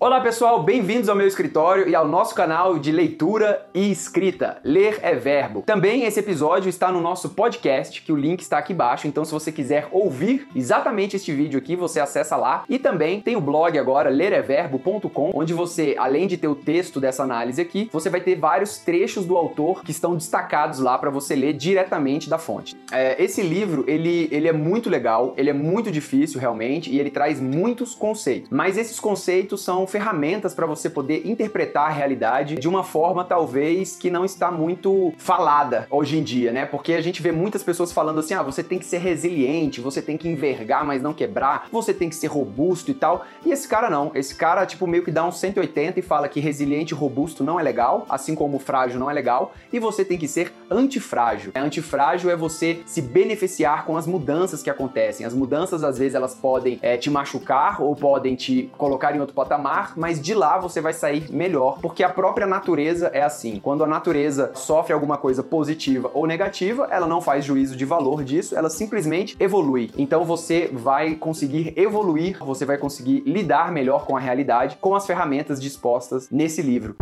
Olá pessoal, bem-vindos ao meu escritório e ao nosso canal de leitura e escrita. Ler é verbo. Também esse episódio está no nosso podcast, que o link está aqui embaixo, então se você quiser ouvir exatamente este vídeo aqui, você acessa lá. E também tem o blog agora, lereverbo.com, onde você, além de ter o texto dessa análise aqui, você vai ter vários trechos do autor que estão destacados lá para você ler diretamente da fonte. É, esse livro, ele, ele é muito legal, ele é muito difícil realmente e ele traz muitos conceitos, mas esses conceitos são ferramentas para você poder interpretar a realidade de uma forma talvez que não está muito falada hoje em dia, né? Porque a gente vê muitas pessoas falando assim: "Ah, você tem que ser resiliente, você tem que envergar, mas não quebrar, você tem que ser robusto e tal". E esse cara não, esse cara tipo meio que dá um 180 e fala que resiliente e robusto não é legal, assim como frágil não é legal, e você tem que ser antifrágil. Antifrágil é você se beneficiar com as mudanças que acontecem. As mudanças às vezes elas podem é, te machucar ou podem te colocar em outro patamar mas de lá você vai sair melhor, porque a própria natureza é assim. Quando a natureza sofre alguma coisa positiva ou negativa, ela não faz juízo de valor disso, ela simplesmente evolui. Então você vai conseguir evoluir, você vai conseguir lidar melhor com a realidade com as ferramentas dispostas nesse livro.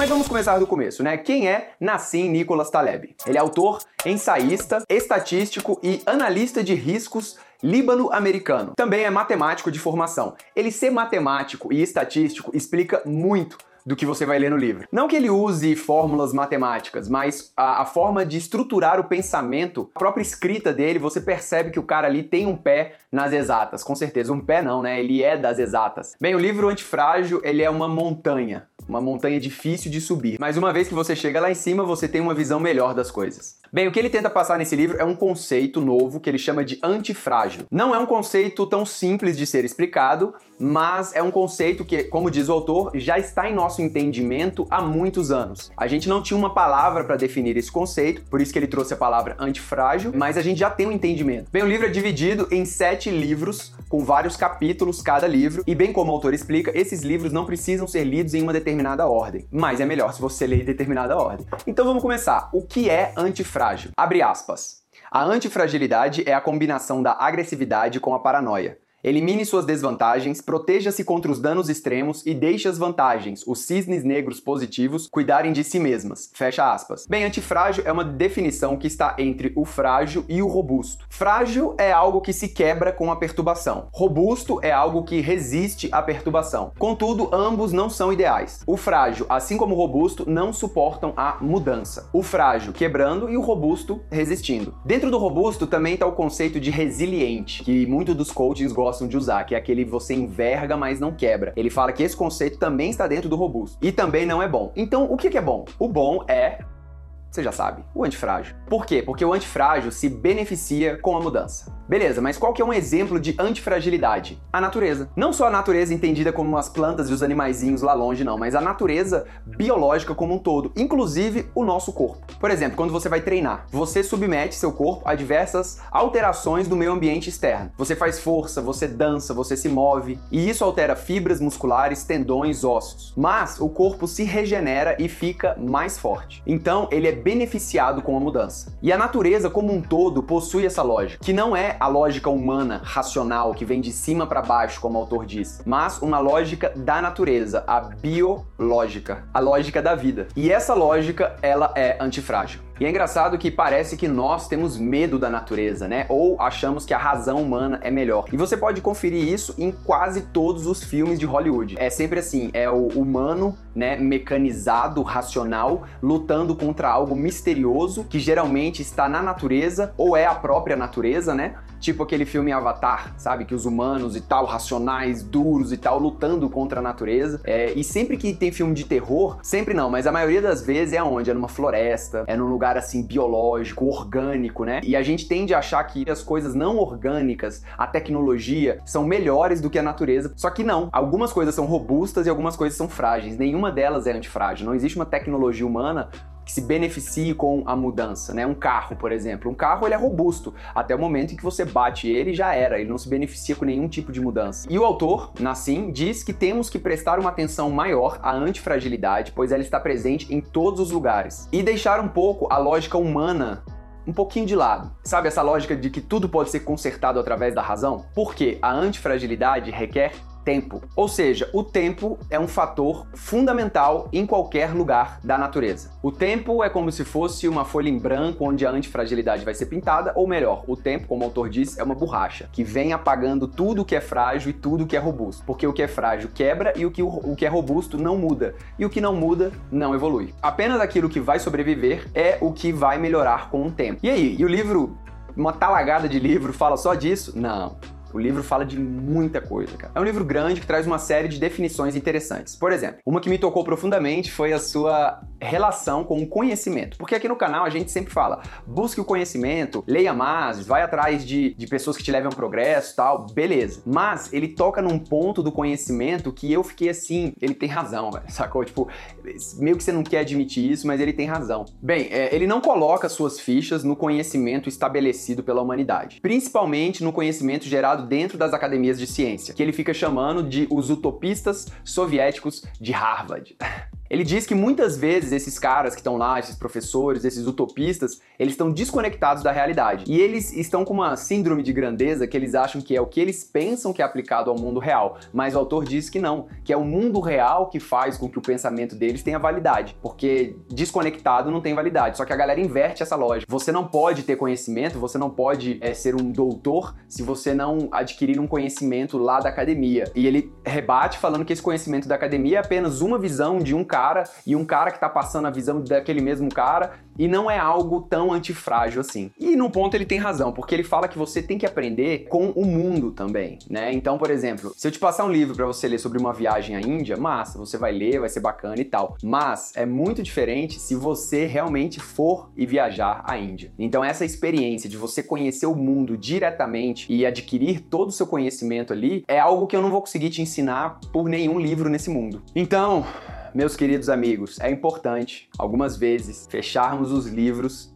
Mas vamos começar do começo, né? Quem é Nassim Nicholas Taleb? Ele é autor, ensaísta, estatístico e analista de riscos líbano-americano. Também é matemático de formação. Ele ser matemático e estatístico explica muito do que você vai ler no livro. Não que ele use fórmulas matemáticas, mas a, a, forma de estruturar o pensamento, a própria escrita dele, você percebe que o cara ali tem um pé nas exatas, com certeza. Um pé não, né? Ele é das exatas. Bem, o livro Antifrágil, ele é uma montanha uma montanha difícil de subir. Mas uma vez que você chega lá em cima, você tem uma visão melhor das coisas. Bem, o que ele tenta passar nesse livro é um conceito novo que ele chama de antifrágil. Não é um conceito tão simples de ser explicado, mas é um conceito que, como diz o autor, já está em nosso entendimento há muitos anos. A gente não tinha uma palavra para definir esse conceito, por isso que ele trouxe a palavra antifrágil, mas a gente já tem um entendimento. Bem, o livro é dividido em sete livros, com vários capítulos cada livro, e bem como o autor explica, esses livros não precisam ser lidos em uma determinada ordem, mas é melhor se você ler em determinada ordem. Então vamos começar. O que é antifrágil? Abre aspas. A antifragilidade é a combinação da agressividade com a paranoia. Elimine suas desvantagens, proteja-se contra os danos extremos e deixe as vantagens, os cisnes negros positivos, cuidarem de si mesmas. Fecha aspas. Bem, antifrágil é uma definição que está entre o frágil e o robusto. Frágil é algo que se quebra com a perturbação. Robusto é algo que resiste à perturbação. Contudo, ambos não são ideais. O frágil, assim como o robusto, não suportam a mudança. O frágil quebrando e o robusto resistindo. Dentro do robusto também está o conceito de resiliente, que muitos dos coachings gostam gostam de usar, que é aquele você enverga, mas não quebra. Ele fala que esse conceito também está dentro do robusto e também não é bom. Então, o que é bom? O bom é você já sabe, o antifrágil. Por quê? Porque o antifrágil se beneficia com a mudança. Beleza, mas qual que é um exemplo de antifragilidade? A natureza. Não só a natureza entendida como as plantas e os animaizinhos lá longe, não, mas a natureza biológica como um todo, inclusive o nosso corpo. Por exemplo, quando você vai treinar, você submete seu corpo a diversas alterações do meio ambiente externo. Você faz força, você dança, você se move, e isso altera fibras musculares, tendões, ossos. Mas o corpo se regenera e fica mais forte. Então, ele é beneficiado com a mudança. E a natureza como um todo possui essa lógica, que não é a lógica humana, racional, que vem de cima para baixo, como o autor diz, mas uma lógica da natureza, a biológica, a lógica da vida. E essa lógica, ela é antifrágil. E é engraçado que parece que nós temos medo da natureza, né? Ou achamos que a razão humana é melhor. E você pode conferir isso em quase todos os filmes de Hollywood. É sempre assim, é o humano, né, mecanizado, racional, lutando contra algo misterioso que geralmente está na natureza ou é a própria natureza, né? Tipo aquele filme Avatar, sabe? Que os humanos e tal, racionais, duros e tal, lutando contra a natureza. É, e sempre que tem filme de terror, sempre não, mas a maioria das vezes é onde? É numa floresta, é num lugar assim biológico, orgânico, né? E a gente tende a achar que as coisas não orgânicas, a tecnologia, são melhores do que a natureza. Só que não. Algumas coisas são robustas e algumas coisas são frágeis. Nenhuma delas é antifrágil. Não existe uma tecnologia humana que se beneficie com a mudança, né? Um carro, por exemplo. Um carro ele é robusto até o momento em que você bate ele já era, ele não se beneficia com nenhum tipo de mudança. E o autor, Nassim, diz que temos que prestar uma atenção maior à antifragilidade, pois ela está presente em todos os lugares, e deixar um pouco a lógica humana um pouquinho de lado. Sabe essa lógica de que tudo pode ser consertado através da razão? Porque a antifragilidade requer tempo. Ou seja, o tempo é um fator fundamental em qualquer lugar da natureza. O tempo é como se fosse uma folha em branco onde a antifragilidade vai ser pintada, ou melhor, o tempo, como o autor diz, é uma borracha que vem apagando tudo que é frágil e tudo que é robusto. Porque o que é frágil quebra e o que, o que é robusto não muda. E o que não muda não evolui. Apenas aquilo que vai sobreviver é o que vai melhorar com o tempo. E aí, e o livro uma talagada de livro fala só disso? Não. O livro fala de muita coisa, cara. É um livro grande que traz uma série de definições interessantes. Por exemplo, uma que me tocou profundamente foi a sua relação com o conhecimento. Porque aqui no canal a gente sempre fala: busque o conhecimento, leia mais, vai atrás de, de pessoas que te levem ao progresso tal, beleza. Mas ele toca num ponto do conhecimento que eu fiquei assim, ele tem razão, velho, sacou? Tipo, meio que você não quer admitir isso, mas ele tem razão. Bem, é, ele não coloca suas fichas no conhecimento estabelecido pela humanidade, principalmente no conhecimento gerado dentro das academias de ciência, que ele fica chamando de os utopistas soviéticos de Harvard. Ele diz que muitas vezes esses caras que estão lá, esses professores, esses utopistas, eles estão desconectados da realidade. E eles estão com uma síndrome de grandeza que eles acham que é o que eles pensam que é aplicado ao mundo real. Mas o autor diz que não, que é o mundo real que faz com que o pensamento deles tenha validade. Porque desconectado não tem validade. Só que a galera inverte essa lógica. Você não pode ter conhecimento, você não pode é, ser um doutor se você não adquirir um conhecimento lá da academia. E ele rebate falando que esse conhecimento da academia é apenas uma visão de um cara cara e um cara que tá passando a visão daquele mesmo cara e não é algo tão antifrágil assim. E num ponto ele tem razão, porque ele fala que você tem que aprender com o mundo também, né? Então, por exemplo, se eu te passar um livro para você ler sobre uma viagem à Índia, massa, você vai ler, vai ser bacana e tal. Mas é muito diferente se você realmente for e viajar à Índia. Então, essa experiência de você conhecer o mundo diretamente e adquirir todo o seu conhecimento ali é algo que eu não vou conseguir te ensinar por nenhum livro nesse mundo. Então, meus queridos amigos, é importante, algumas vezes, fecharmos os livros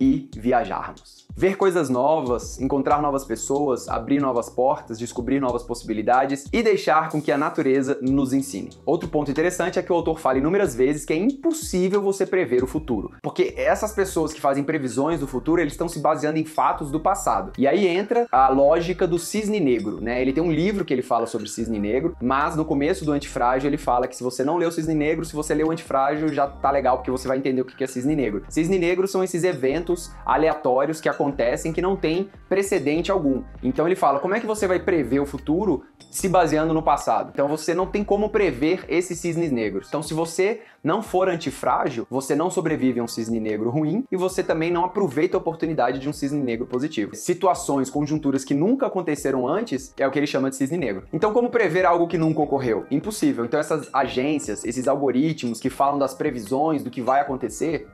e viajarmos ver coisas novas, encontrar novas pessoas, abrir novas portas, descobrir novas possibilidades e deixar com que a natureza nos ensine. Outro ponto interessante é que o autor fala inúmeras vezes que é impossível você prever o futuro, porque essas pessoas que fazem previsões do futuro, eles estão se baseando em fatos do passado. E aí entra a lógica do cisne negro, né? Ele tem um livro que ele fala sobre cisne negro, mas no começo do antifrágil ele fala que se você não leu o cisne negro, se você leu o antifrágil já tá legal porque você vai entender o que é cisne negro. Cisne negro são esses eventos aleatórios que acontecem acontecem que não tem precedente algum. Então ele fala: como é que você vai prever o futuro se baseando no passado? Então você não tem como prever esses cisnes negros. Então se você não for antifrágil, você não sobrevive a um cisne negro ruim e você também não aproveita a oportunidade de um cisne negro positivo. Situações, conjunturas que nunca aconteceram antes é o que ele chama de cisne negro. Então como prever algo que nunca ocorreu? Impossível. Então essas agências, esses algoritmos que falam das previsões do que vai acontecer,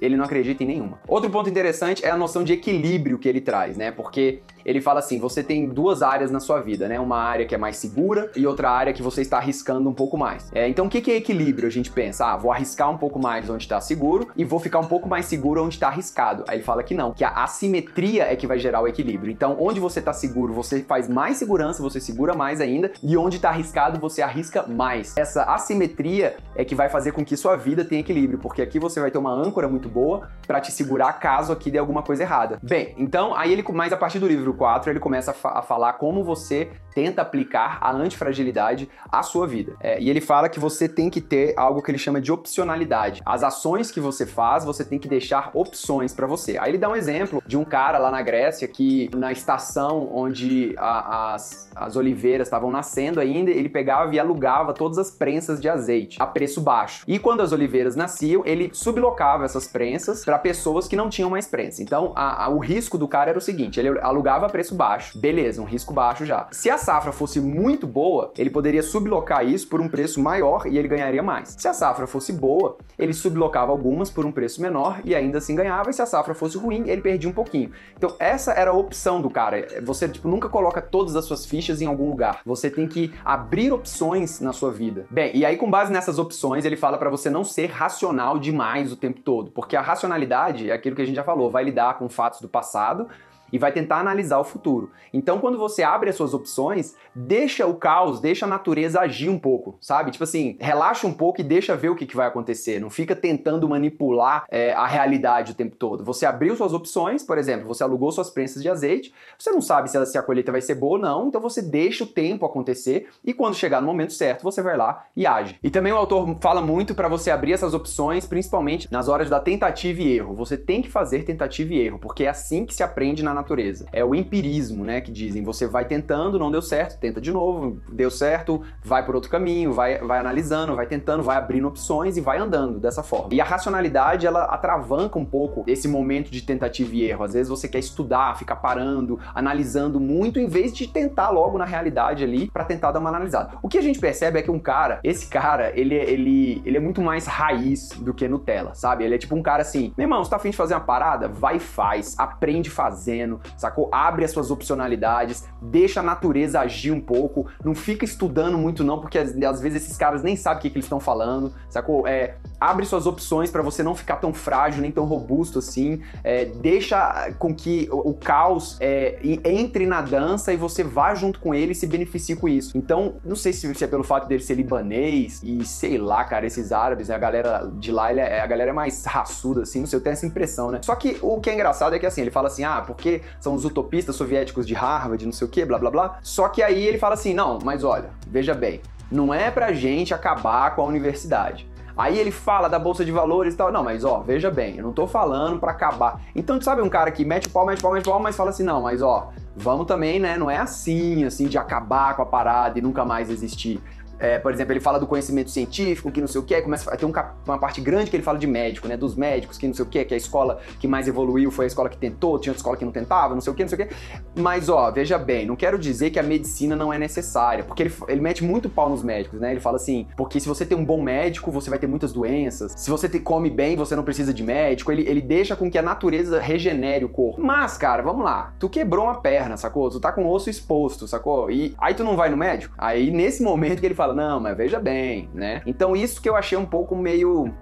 ele não acredita em nenhuma. Outro ponto interessante é a noção de equilíbrio que ele traz, né? Porque ele fala assim: você tem duas áreas na sua vida, né? Uma área que é mais segura e outra área que você está arriscando um pouco mais. É, então, o que é equilíbrio? A gente pensa, ah, vou arriscar um pouco mais onde está seguro e vou ficar um pouco mais seguro onde está arriscado. Aí ele fala que não, que a assimetria é que vai gerar o equilíbrio. Então, onde você está seguro, você faz mais segurança, você segura mais ainda, e onde está arriscado, você arrisca mais. Essa assimetria é que vai fazer com que sua vida tenha equilíbrio, porque aqui você vai ter uma âncora muito boa para te segurar caso aqui dê alguma coisa errada. Bem, então aí ele mais a partir do livro 4 ele começa a, fa a falar como você tenta aplicar a antifragilidade à sua vida. É, e ele fala que você tem que ter algo que ele chama de opcionalidade. As ações que você faz, você tem que deixar opções para você. Aí ele dá um exemplo de um cara lá na Grécia que na estação onde a, as, as oliveiras estavam nascendo ainda, ele pegava e alugava todas as prensas de azeite a preço baixo. E quando as oliveiras nasciam, ele sublocava essas prensas para pessoas que não tinham mais prensa. Então, a, a, o risco do cara era o seguinte: ele alugava a preço baixo. Beleza, um risco baixo já. Se a safra fosse muito boa, ele poderia sublocar isso por um preço maior e ele ganharia mais. Se a safra fosse boa, ele sublocava algumas por um preço menor e ainda assim ganhava. E se a safra fosse ruim, ele perdia um pouquinho. Então, essa era a opção do cara. Você, tipo, nunca coloca todas as suas fichas em algum lugar. Você tem que abrir opções na sua vida. Bem, e aí com base nessas opções, ele fala para você não ser racional demais o tempo todo, porque a racionalidade é aquilo que a gente já falou, vai lidar com fatos do passado e vai tentar analisar o futuro. Então, quando você abre as suas opções, deixa o caos, deixa a natureza agir um pouco, sabe? Tipo assim, relaxa um pouco e deixa ver o que, que vai acontecer. Não fica tentando manipular é, a realidade o tempo todo. Você abriu suas opções, por exemplo, você alugou suas prensas de azeite, você não sabe se a, se a colheita vai ser boa ou não, então você deixa o tempo acontecer e quando chegar no momento certo, você vai lá e age. E também o autor fala muito para você abrir essas opções, principalmente nas horas da tentativa e erro. Você tem que fazer tentativa e erro, porque é assim que se aprende na natureza. É o empirismo, né, que dizem. Você vai tentando, não deu certo, tenta de novo, deu certo, vai por outro caminho, vai, vai analisando, vai tentando, vai abrindo opções e vai andando dessa forma. E a racionalidade, ela atravanca um pouco esse momento de tentativa e erro. Às vezes você quer estudar, ficar parando, analisando muito, em vez de tentar logo na realidade ali para tentar dar uma analisada. O que a gente percebe é que um cara, esse cara, ele, ele, ele é muito mais raiz do que Nutella, sabe? Ele é tipo um cara assim, meu irmão, você tá afim de fazer uma parada? Vai e faz, aprende fazendo, sacou? Abre as suas opcionalidades, deixa a natureza agir um pouco, não fica estudando muito não, porque às, vezes esses caras nem sabem o que, que eles estão falando, sacou? É, abre suas opções para você não ficar tão frágil, nem tão robusto assim, é, deixa com que o, o caos é, entre na dança e você vá junto com ele e se beneficie com isso. Então, não sei se é pelo fato dele ser libanês e sei lá, cara, esses árabes, né, a galera de lá, ele é, a galera é mais raçuda, assim, não sei, eu tenho essa impressão, né? Só que o que é engraçado é que assim, ele fala assim, ah, porque são os utopistas soviéticos de Harvard, não sei o que, blá blá blá. Só que aí ele fala assim, não, mas olha, veja bem, não é pra gente acabar com a universidade. Aí ele fala da bolsa de valores e tal. Não, mas ó, veja bem, eu não tô falando para acabar. Então, sabe um cara que mete o pau, mete o pau, mete o pau, mas fala assim: não, mas ó, vamos também, né? Não é assim, assim, de acabar com a parada e nunca mais existir. É, por exemplo, ele fala do conhecimento científico, que não sei o que, começa a ter um, uma parte grande que ele fala de médico, né? Dos médicos, que não sei o que, que a escola que mais evoluiu foi a escola que tentou, tinha outra escola que não tentava, não sei o que, não sei o que. Mas, ó, veja bem, não quero dizer que a medicina não é necessária, porque ele, ele mete muito pau nos médicos, né? Ele fala assim, porque se você tem um bom médico, você vai ter muitas doenças. Se você te, come bem, você não precisa de médico. Ele, ele deixa com que a natureza regenere o corpo. Mas, cara, vamos lá. Tu quebrou uma perna, sacou? Tu tá com o osso exposto, sacou? E aí tu não vai no médico? Aí, nesse momento que ele fala, fala, não, mas veja bem, né? Então isso que eu achei um pouco meio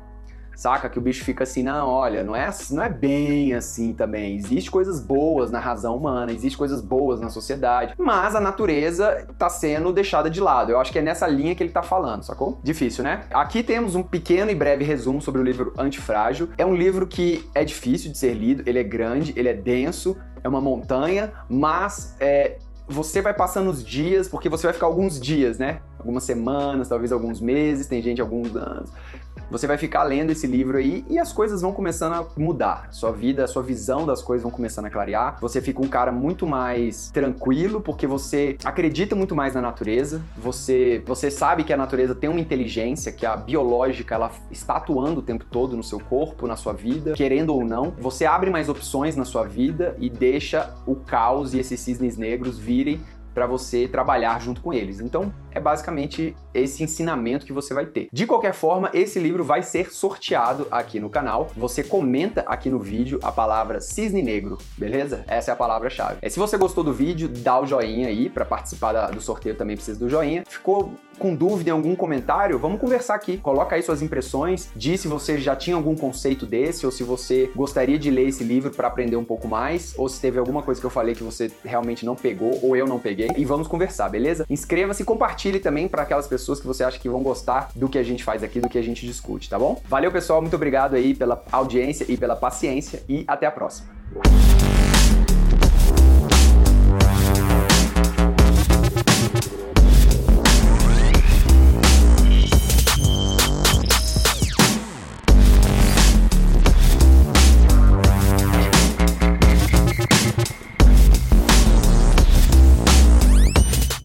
saca? Que o bicho fica assim, não, olha, não é, não é bem assim também. Existe coisas boas na razão humana, existe coisas boas na sociedade, mas a natureza tá sendo deixada de lado. Eu acho que é nessa linha que ele tá falando, sacou? Difícil, né? Aqui temos um pequeno e breve resumo sobre o livro Antifrágil. É um livro que é difícil de ser lido, ele é grande, ele é denso, é uma montanha, mas é, você vai passando os dias, porque você vai ficar alguns dias, né? Algumas semanas, talvez alguns meses, tem gente alguns anos. Você vai ficar lendo esse livro aí e as coisas vão começando a mudar. Sua vida, sua visão das coisas vão começando a clarear. Você fica um cara muito mais tranquilo porque você acredita muito mais na natureza. Você, você sabe que a natureza tem uma inteligência, que a biológica ela está atuando o tempo todo no seu corpo, na sua vida, querendo ou não. Você abre mais opções na sua vida e deixa o caos e esses cisnes negros virem para você trabalhar junto com eles. Então, é basicamente esse ensinamento que você vai ter. De qualquer forma, esse livro vai ser sorteado aqui no canal. Você comenta aqui no vídeo a palavra cisne negro, beleza? Essa é a palavra-chave. É, se você gostou do vídeo, dá o joinha aí para participar do sorteio também precisa do joinha. Ficou com dúvida em algum comentário, vamos conversar aqui. Coloca aí suas impressões, diz se você já tinha algum conceito desse ou se você gostaria de ler esse livro para aprender um pouco mais, ou se teve alguma coisa que eu falei que você realmente não pegou ou eu não peguei. E vamos conversar, beleza? Inscreva-se e compartilhe também para aquelas pessoas que você acha que vão gostar do que a gente faz aqui, do que a gente discute, tá bom? Valeu, pessoal, muito obrigado aí pela audiência e pela paciência e até a próxima.